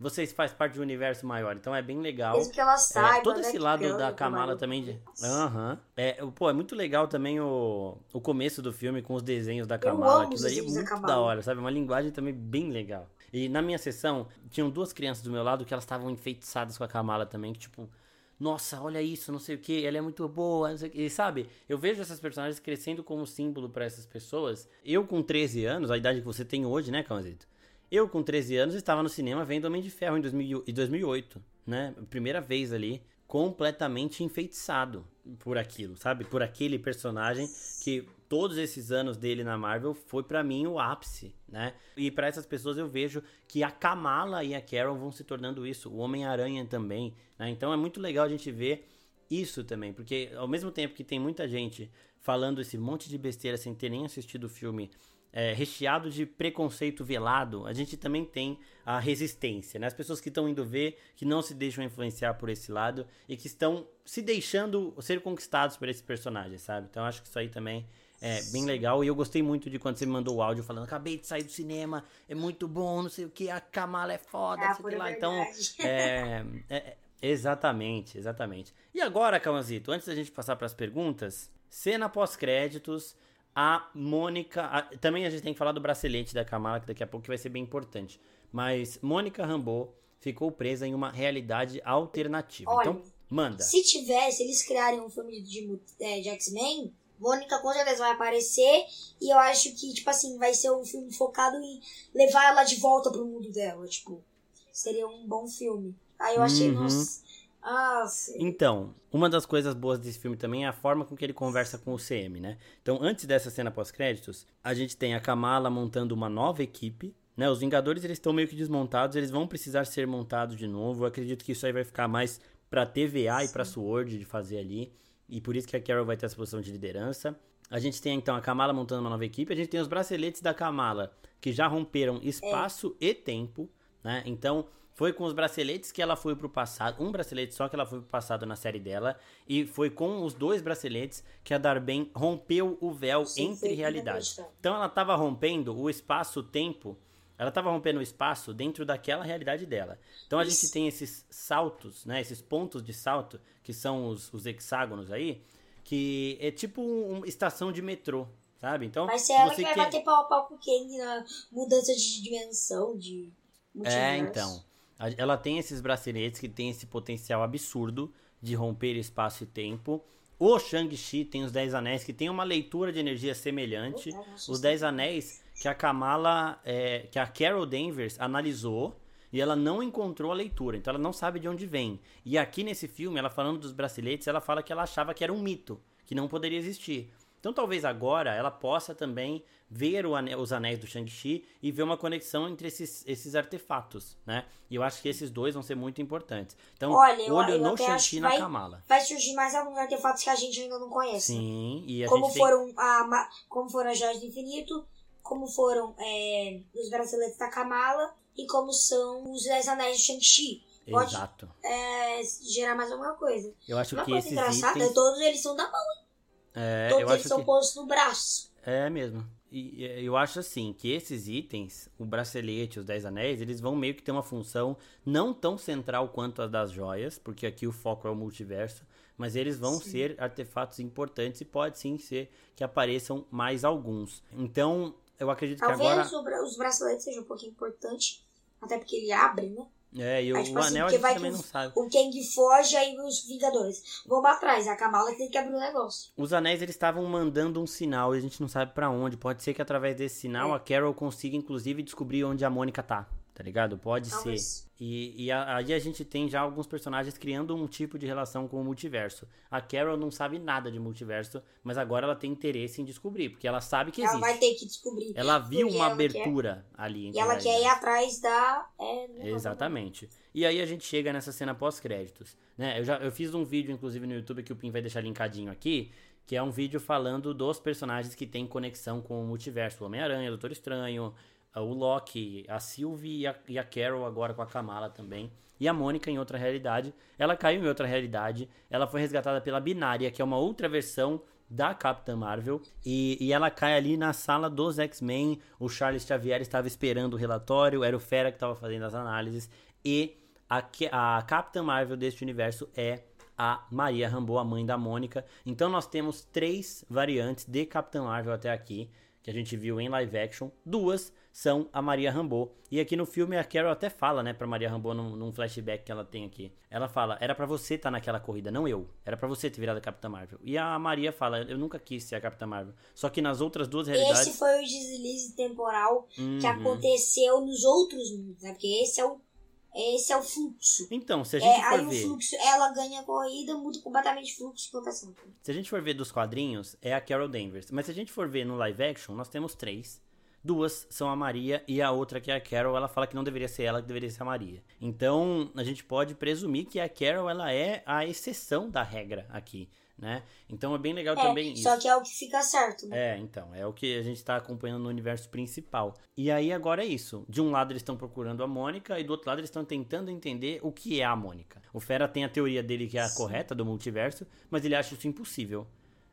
Você faz parte de um universo maior. Então é bem legal.
Mesmo que ela
É,
saiba,
todo
né,
esse
que
lado da Kamala também. de- Aham. É, pô, é muito legal também o, o começo do filme com os desenhos da Kamala. Aquilo aí é
da
muito
Kamala.
da hora, sabe? Uma linguagem também bem legal. E na minha sessão, tinham duas crianças do meu lado que elas estavam enfeitiçadas com a Kamala também, que tipo. Nossa, olha isso, não sei o que, ela é muito boa, não sei o que. E sabe, eu vejo essas personagens crescendo como símbolo pra essas pessoas. Eu com 13 anos, a idade que você tem hoje, né, Cãozito? Eu, com 13 anos, estava no cinema vendo Homem de Ferro em 2000 em 2008, né? Primeira vez ali, completamente enfeitiçado por aquilo, sabe? Por aquele personagem que todos esses anos dele na Marvel foi pra mim o ápice, né? E pra essas pessoas eu vejo que a Kamala e a Carol vão se tornando isso, o Homem-Aranha também, né? Então é muito legal a gente ver isso também, porque ao mesmo tempo que tem muita gente falando esse monte de besteira sem ter nem assistido o filme é, recheado de preconceito velado, a gente também tem a resistência, né? As pessoas que estão indo ver, que não se deixam influenciar por esse lado e que estão se deixando ser conquistados por esse personagem, sabe? Então acho que isso aí também é bem legal e eu gostei muito de quando você me mandou o áudio falando acabei de sair do cinema, é muito bom, não sei o que, a Kamala é foda,
É a
não sei o que
pura
lá. Então,
verdade.
é, é- exatamente, exatamente. E agora, Calmanzito, antes da gente passar para as perguntas, cena pós-créditos, a Mônica. a- também a gente tem que falar do bracelete da Kamala, que daqui a pouco vai ser bem importante. Mas Mônica Rambeau ficou presa em uma realidade alternativa.
Olha,
então, manda.
Se tivesse, eles criarem um filme de, mu- é, de X-Men, Mônica com certeza vai aparecer. E eu acho que, tipo assim, vai ser um filme focado em levar ela de volta pro mundo dela. Tipo, seria um bom filme. Aí eu achei,
Uhum.
nossa. Nossa.
Então, uma das coisas boas desse filme também é a forma com que ele conversa com o CM, né? Então, antes dessa cena pós-créditos, a gente tem a Kamala montando uma nova equipe, né? Os Vingadores, eles estão meio que desmontados, eles vão precisar ser montados de novo. Eu acredito que isso aí vai ficar mais pra TVA e pra SWORD de fazer ali. E por isso que a Carol vai ter essa posição de liderança. A gente tem então a Kamala montando uma nova equipe. A gente tem os braceletes da Kamala que já romperam espaço e tempo, né? Então foi com os braceletes que ela foi pro passado, um bracelete só que ela foi pro passado na série dela, e foi com os dois braceletes que a Darben rompeu o véu
Sim,
entre realidades. Então ela tava rompendo o espaço-tempo, ela tava rompendo o espaço dentro daquela realidade dela. Então a
Isso.
gente tem esses saltos, né, esses pontos de salto, que são os, os hexágonos aí, que é tipo uma um, estação de metrô, sabe? Então,
ser
se
ela
você
que vai
quer-
bater pau a pau com o Kang na mudança de dimensão, de multiverso.
É, então. Ela tem esses braceletes que tem esse potencial absurdo de romper espaço e tempo. O Shang-Chi tem os Dez Anéis, que tem uma leitura de energia semelhante. Os Dez Anéis que a Kamala, é, que a Carol Danvers analisou e ela não encontrou a leitura, então ela não sabe de onde vem. E aqui nesse filme, ela falando dos braceletes, ela fala que ela achava que era um mito, que não poderia existir. Então talvez agora ela possa também ver o ane- os anéis do Shang-Chi e ver uma conexão entre esses, esses artefatos, né? E eu acho que esses dois vão ser muito importantes. Então,
Olha, eu-
olho
eu
no
até acho
Shang-Chi na
vai-
Kamala.
Vai surgir mais alguns artefatos que a gente ainda não conhece.
Sim, e a
como
gente tem...
foram a ma- como foram as joias do infinito, como foram é, os braceletes da Kamala e como são os dez anéis de Shang-Chi. Pode
Exato.
é, gerar mais alguma coisa.
Eu acho
Uma
que
coisa
esses
engraçada é
itens...
todos eles são da mão.
É,
todos eles são
que...
postos no braço.
É mesmo. E eu acho assim que esses itens, o bracelete, os 10 anéis, eles vão meio que ter uma função não tão central quanto a das joias, porque aqui o foco é o multiverso, mas eles vão sim. ser artefatos importantes e pode sim ser que apareçam mais alguns. Então, eu acredito
Talvez
que agora...
Talvez os bracelets sejam um pouquinho importante, até porque ele abre, né?
É, e o, tipo o assim, anel a gente também não sabe.
O Kang foge, aí os Vingadores vão pra trás. A Kamala tem que abrir o um negócio.
Os anéis, eles estavam mandando um sinal e a gente não sabe para onde. Pode ser que através desse sinal é. a Carol consiga, inclusive, descobrir onde a Mônica tá tá ligado? Pode Talvez. ser. E, e aí a gente tem já alguns personagens criando um tipo de relação com o multiverso. A Carol não sabe nada de multiverso, mas agora ela tem interesse em descobrir, porque ela sabe que existe.
Ela vai ter que descobrir.
Ela viu uma abertura quer. ali.
E ela quer ir atrás da...
É, Exatamente. E aí a gente chega nessa cena pós-créditos. Né? Eu, já, eu fiz um vídeo, inclusive, no YouTube, que o Pim vai deixar linkadinho aqui, que é um vídeo falando dos personagens que têm conexão com o multiverso. O Homem-Aranha, Doutor Estranho, o Loki, a Sylvie e a, e a Carol agora com a Kamala também. E a Mônica em outra realidade. Ela caiu em outra realidade. Ela foi resgatada pela Binária, que é uma outra versão da Capitã Marvel. E, e ela cai ali na sala dos X-Men. O Charles Xavier estava esperando o relatório. Era o Fera que estava fazendo as análises. E a, a Capitã Marvel deste universo é a Maria Rambeau, a mãe da Mônica. Então nós temos três variantes de Capitã Marvel até aqui. Que a gente viu em live action. Duas são a Maria Rambeau. E aqui no filme a Carol até fala, né, pra Maria Rambeau num, num flashback que ela tem aqui. Ela fala: "Era para você estar tá naquela corrida, não eu. Era para você ter virado a Capitã Marvel". E a Maria fala: "Eu nunca quis ser a Capitã Marvel". Só que nas outras duas realidades
Esse foi o deslize temporal uhum. que aconteceu nos outros mundos, né? Porque esse é o esse é o fluxo.
Então, se a gente é, for
aí
ver...
o fluxo, ela ganha a corrida, muda completamente o fluxo de plantação.
Se a gente for ver dos quadrinhos, é a Carol Danvers. Mas se a gente for ver no live action, nós temos três. Duas são a Maria e a outra que é a Carol, ela fala que não deveria ser ela, que deveria ser a Maria. Então, a gente pode presumir que a Carol ela é a exceção da regra aqui, né? Então é bem legal
é,
também
só isso. que é o que fica certo,
né? É, então, é o que a gente está acompanhando no universo principal. E aí agora é isso. De um lado eles estão procurando a Mônica e do outro lado eles estão tentando entender o que é a Mônica. O Fera tem a teoria dele que é a Sim. correta do multiverso, mas ele acha isso impossível.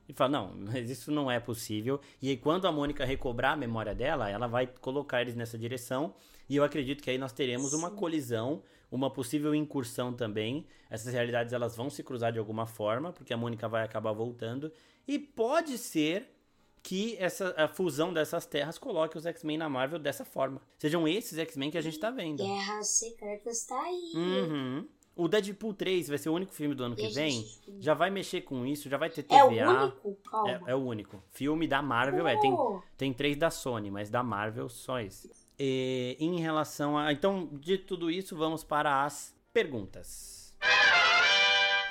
E fala, não, mas isso não é possível. E aí, quando a Mônica recobrar a memória dela, ela vai colocar eles nessa direção. E eu acredito que aí nós teremos Sim. uma colisão, uma possível incursão também. Essas realidades elas vão se cruzar de alguma forma, porque a Mônica vai acabar voltando. E pode ser que essa a fusão dessas terras coloque os X-Men na Marvel dessa forma. Sejam esses X-Men que a gente tá vendo.
Guerras Secretas tá aí.
Uhum. O Deadpool 3 vai ser o único filme do ano que vem. Já vai mexer com isso, já vai ter TVA.
É o único? Calma.
É, é o único. Filme da Marvel, oh. é. Tem, tem três da Sony, mas da Marvel só esse. E, em relação a. Então, de tudo isso, vamos para as perguntas.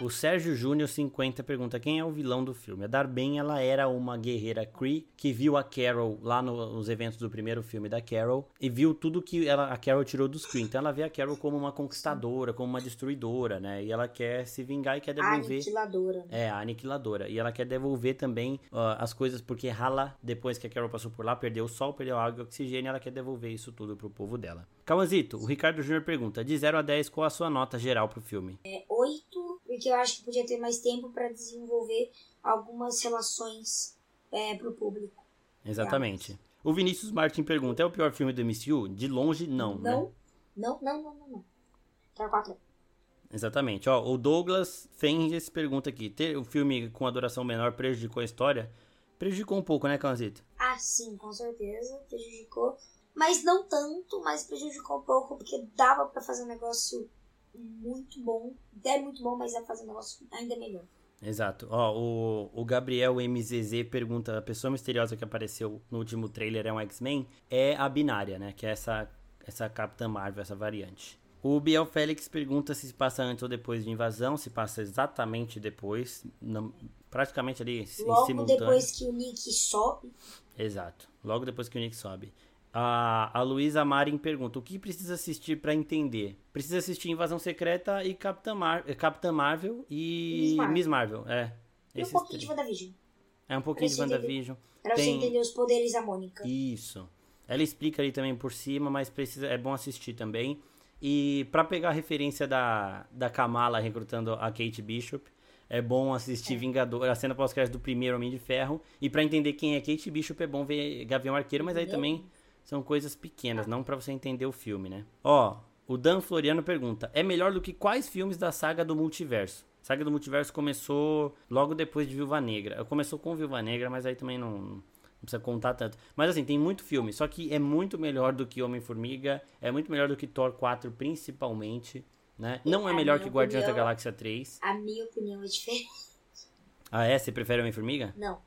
O Sérgio Júnior 50 pergunta quem é o vilão do filme. A Darben, ela era uma guerreira Kree que viu a Carol lá no, nos eventos do primeiro filme da Carol e viu tudo que ela, a Carol tirou dos Kree. Então ela vê a Carol como uma conquistadora, como uma destruidora, né? E ela quer se vingar e quer devolver...
A aniquiladora. Né?
É, a aniquiladora. E ela quer devolver também uh, as coisas porque rala, depois que a Carol passou por lá, perdeu o sol, perdeu a água e oxigênio, ela quer devolver isso tudo pro povo dela. Calmazito, o Ricardo Júnior pergunta, de 0 a 10, qual a sua nota geral pro filme?
É 8, porque eu acho que podia ter mais tempo para desenvolver algumas relações é, pro público.
Exatamente. O Vinícius Martin pergunta, é o pior filme do MCU? De longe, não,
não,
né?
Não, não, não, não, não. Quero 4.
Exatamente. Ó, o Douglas Fenges pergunta aqui, ter o filme com a duração menor prejudicou a história? Prejudicou um pouco, né, Canzito?
Ah, sim, com certeza. Prejudicou mas não tanto, mas prejudicou um pouco, porque dava para fazer um negócio muito bom. É muito bom, mas dá pra fazer um negócio ainda melhor.
Exato. Ó, o, o Gabriel MZZ pergunta: a pessoa misteriosa que apareceu no último trailer é um X-Men? É a binária, né? Que é essa, essa Capitã Marvel, essa variante. O Biel Félix pergunta se passa antes ou depois de invasão, se passa exatamente depois, não, praticamente ali
Logo
em simultâneo.
depois que o Nick sobe.
Exato. Logo depois que o Nick sobe. A, a Luísa Marin pergunta: o que precisa assistir para entender? Precisa assistir Invasão Secreta e Capitã, Mar eh, Capitã Marvel e Miss Marvel. Miss Marvel. É.
E um pouquinho três. de WandaVision.
É um pouquinho pra de WandaVision.
Pra Tem... você entender os poderes da Mônica.
Isso. Ela explica ali também por cima, mas precisa, é bom assistir também. E para pegar a referência da, da Kamala recrutando a Kate Bishop, é bom assistir é. Vingador, a cena pós-crédito do primeiro Homem de Ferro. E para entender quem é Kate Bishop, é bom ver Gavião Arqueiro, mas aí também são coisas pequenas, não para você entender o filme, né? Ó, o Dan Floriano pergunta: é melhor do que quais filmes da saga do multiverso? Saga do Multiverso começou logo depois de Viúva Negra. Começou com Viúva Negra, mas aí também não, não precisa contar tanto. Mas assim, tem muito filme, só que é muito melhor do que Homem-Formiga, é muito melhor do que Thor 4, principalmente. Né? Não é melhor que Guardiões da Galáxia 3.
A minha opinião é diferente.
Ah, é? Você prefere Homem-Formiga?
Não.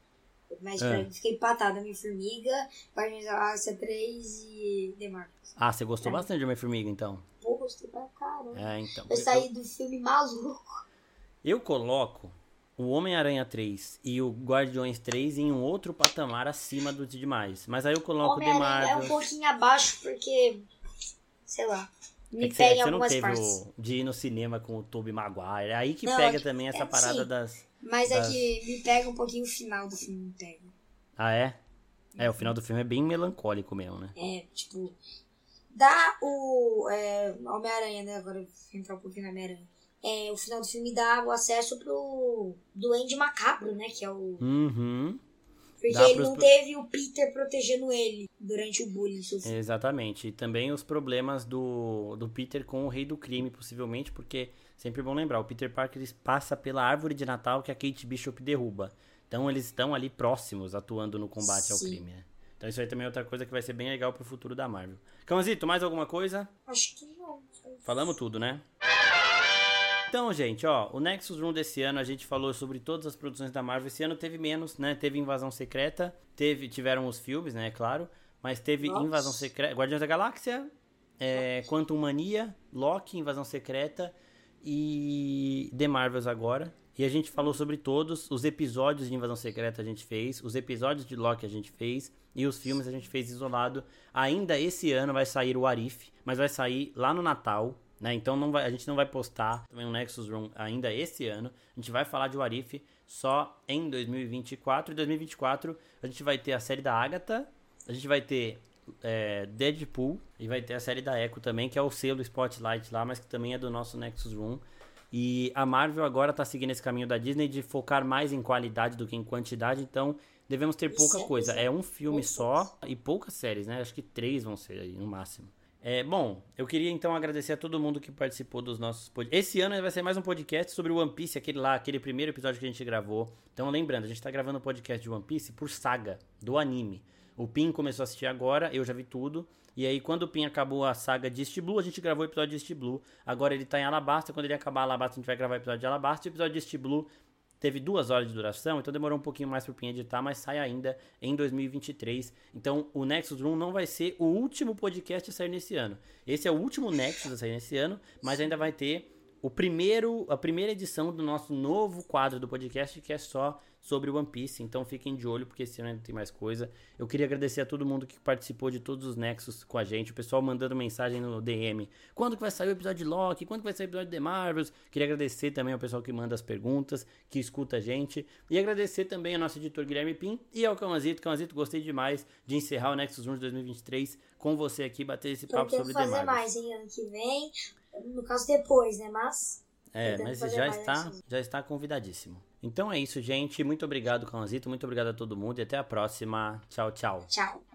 Mas ah. fiquei empatada Homem-Formiga, Guardiões da Galáxia 3 e The Marvels.
Ah, você gostou é. bastante de Homem-Formiga, então?
Pô, gostei pra caramba.
É, então.
Eu saí do filme maluco.
Eu coloco o Homem-Aranha 3 e o Guardiões 3 em um outro patamar acima dos demais. Mas aí eu coloco o The Marvel.
É um pouquinho abaixo porque. Sei lá. Me
é que pega você, em algumas você não teve partes. O, de ir no cinema com o Tobey Maguire. É aí que não, pega é, também essa é, parada sim, das.
Mas
das...
é que me pega um pouquinho o final do filme, me pega.
Ah, é? É, o final do filme é bem melancólico mesmo, né?
É, tipo. Dá o. É, Homem-Aranha, né? Agora entrar um pouquinho na Homem-Aranha é, o final do filme dá o acesso pro Duende Macabro, né? Que é o.
Uhum.
Porque dá ele não teve o Peter protegendo ele durante o bullying.
Exatamente. E também os problemas do, do Peter com o Rei do Crime, possivelmente, porque sempre bom lembrar, o Peter Parker passa pela árvore de Natal que a Kate Bishop derruba. Então eles estão ali próximos, atuando no combate Sim. ao crime, né? Então isso aí também é outra coisa que vai ser bem legal pro futuro da Marvel. Cãozito, mais alguma coisa?
Acho que não.
Falamos tudo, né? Então, gente, ó, o Nexus Room desse ano a gente falou sobre todas as produções da Marvel. Esse ano teve menos, né? Teve Invasão Secreta, teve, tiveram os filmes, né? Claro, mas teve Nossa. Invasão Secreta, Guardiões da Galáxia, é, Quantum Mania, Loki, Invasão Secreta e The Marvels agora. E a gente falou sobre todos os episódios de Invasão Secreta a gente fez, os episódios de Loki a gente fez e os filmes a gente fez isolado. Ainda esse ano vai sair o Arif, mas vai sair lá no Natal, né? Então não vai, a gente não vai postar também o Nexus Room ainda esse ano. A gente vai falar de Warif só em 2024. Em 2024 a gente vai ter a série da Agatha, a gente vai ter é, Deadpool e vai ter a série da Echo também, que é o selo Spotlight lá, mas que também é do nosso Nexus Room. E a Marvel agora tá seguindo esse caminho da Disney de focar mais em qualidade do que em quantidade, então devemos ter pouca coisa. É um filme só e poucas séries, né? Acho que três vão ser aí no máximo. É, bom, eu queria então agradecer a todo mundo que participou dos nossos podcasts. Esse ano vai ser mais um podcast sobre o One Piece, aquele lá, aquele primeiro episódio que a gente gravou. Então, lembrando, a gente tá gravando o um podcast de One Piece por saga, do anime. O Pin começou a assistir agora, eu já vi tudo. E aí, quando o Pin acabou a saga de East Blue, a gente gravou o episódio de East Blue. Agora ele tá em Alabasta. Quando ele acabar Alabasta, a gente vai gravar o episódio de Alabasta. E o episódio de East Blue teve duas horas de duração, então demorou um pouquinho mais para o Pin editar, mas sai ainda em 2023. Então o Nexus Room não vai ser o último podcast a sair nesse ano. Esse é o último Nexus a sair nesse ano, mas ainda vai ter o primeiro, a primeira edição do nosso novo quadro do podcast, que é só sobre One Piece. Então fiquem de olho, porque esse ano ainda tem mais coisa. Eu queria agradecer a todo mundo que participou de todos os Nexus com a gente. O pessoal mandando mensagem no DM. Quando que vai sair o episódio de Loki? Quando que vai sair o episódio de The Marvels? Queria agradecer também ao pessoal que manda as perguntas, que escuta a gente. E agradecer também ao nosso editor Guilherme Pim e ao Camazito. Camazito, gostei demais de encerrar o Nexus 1 de 2023 com você aqui, bater esse papo sobre The Marvels.
fazer mais em ano que vem. No caso, depois, né? Mas...
É, mas já está, já está convidadíssimo. Então é isso, gente. Muito obrigado, Cãozito. Muito obrigado a todo mundo e até a próxima. Tchau, tchau.
Tchau.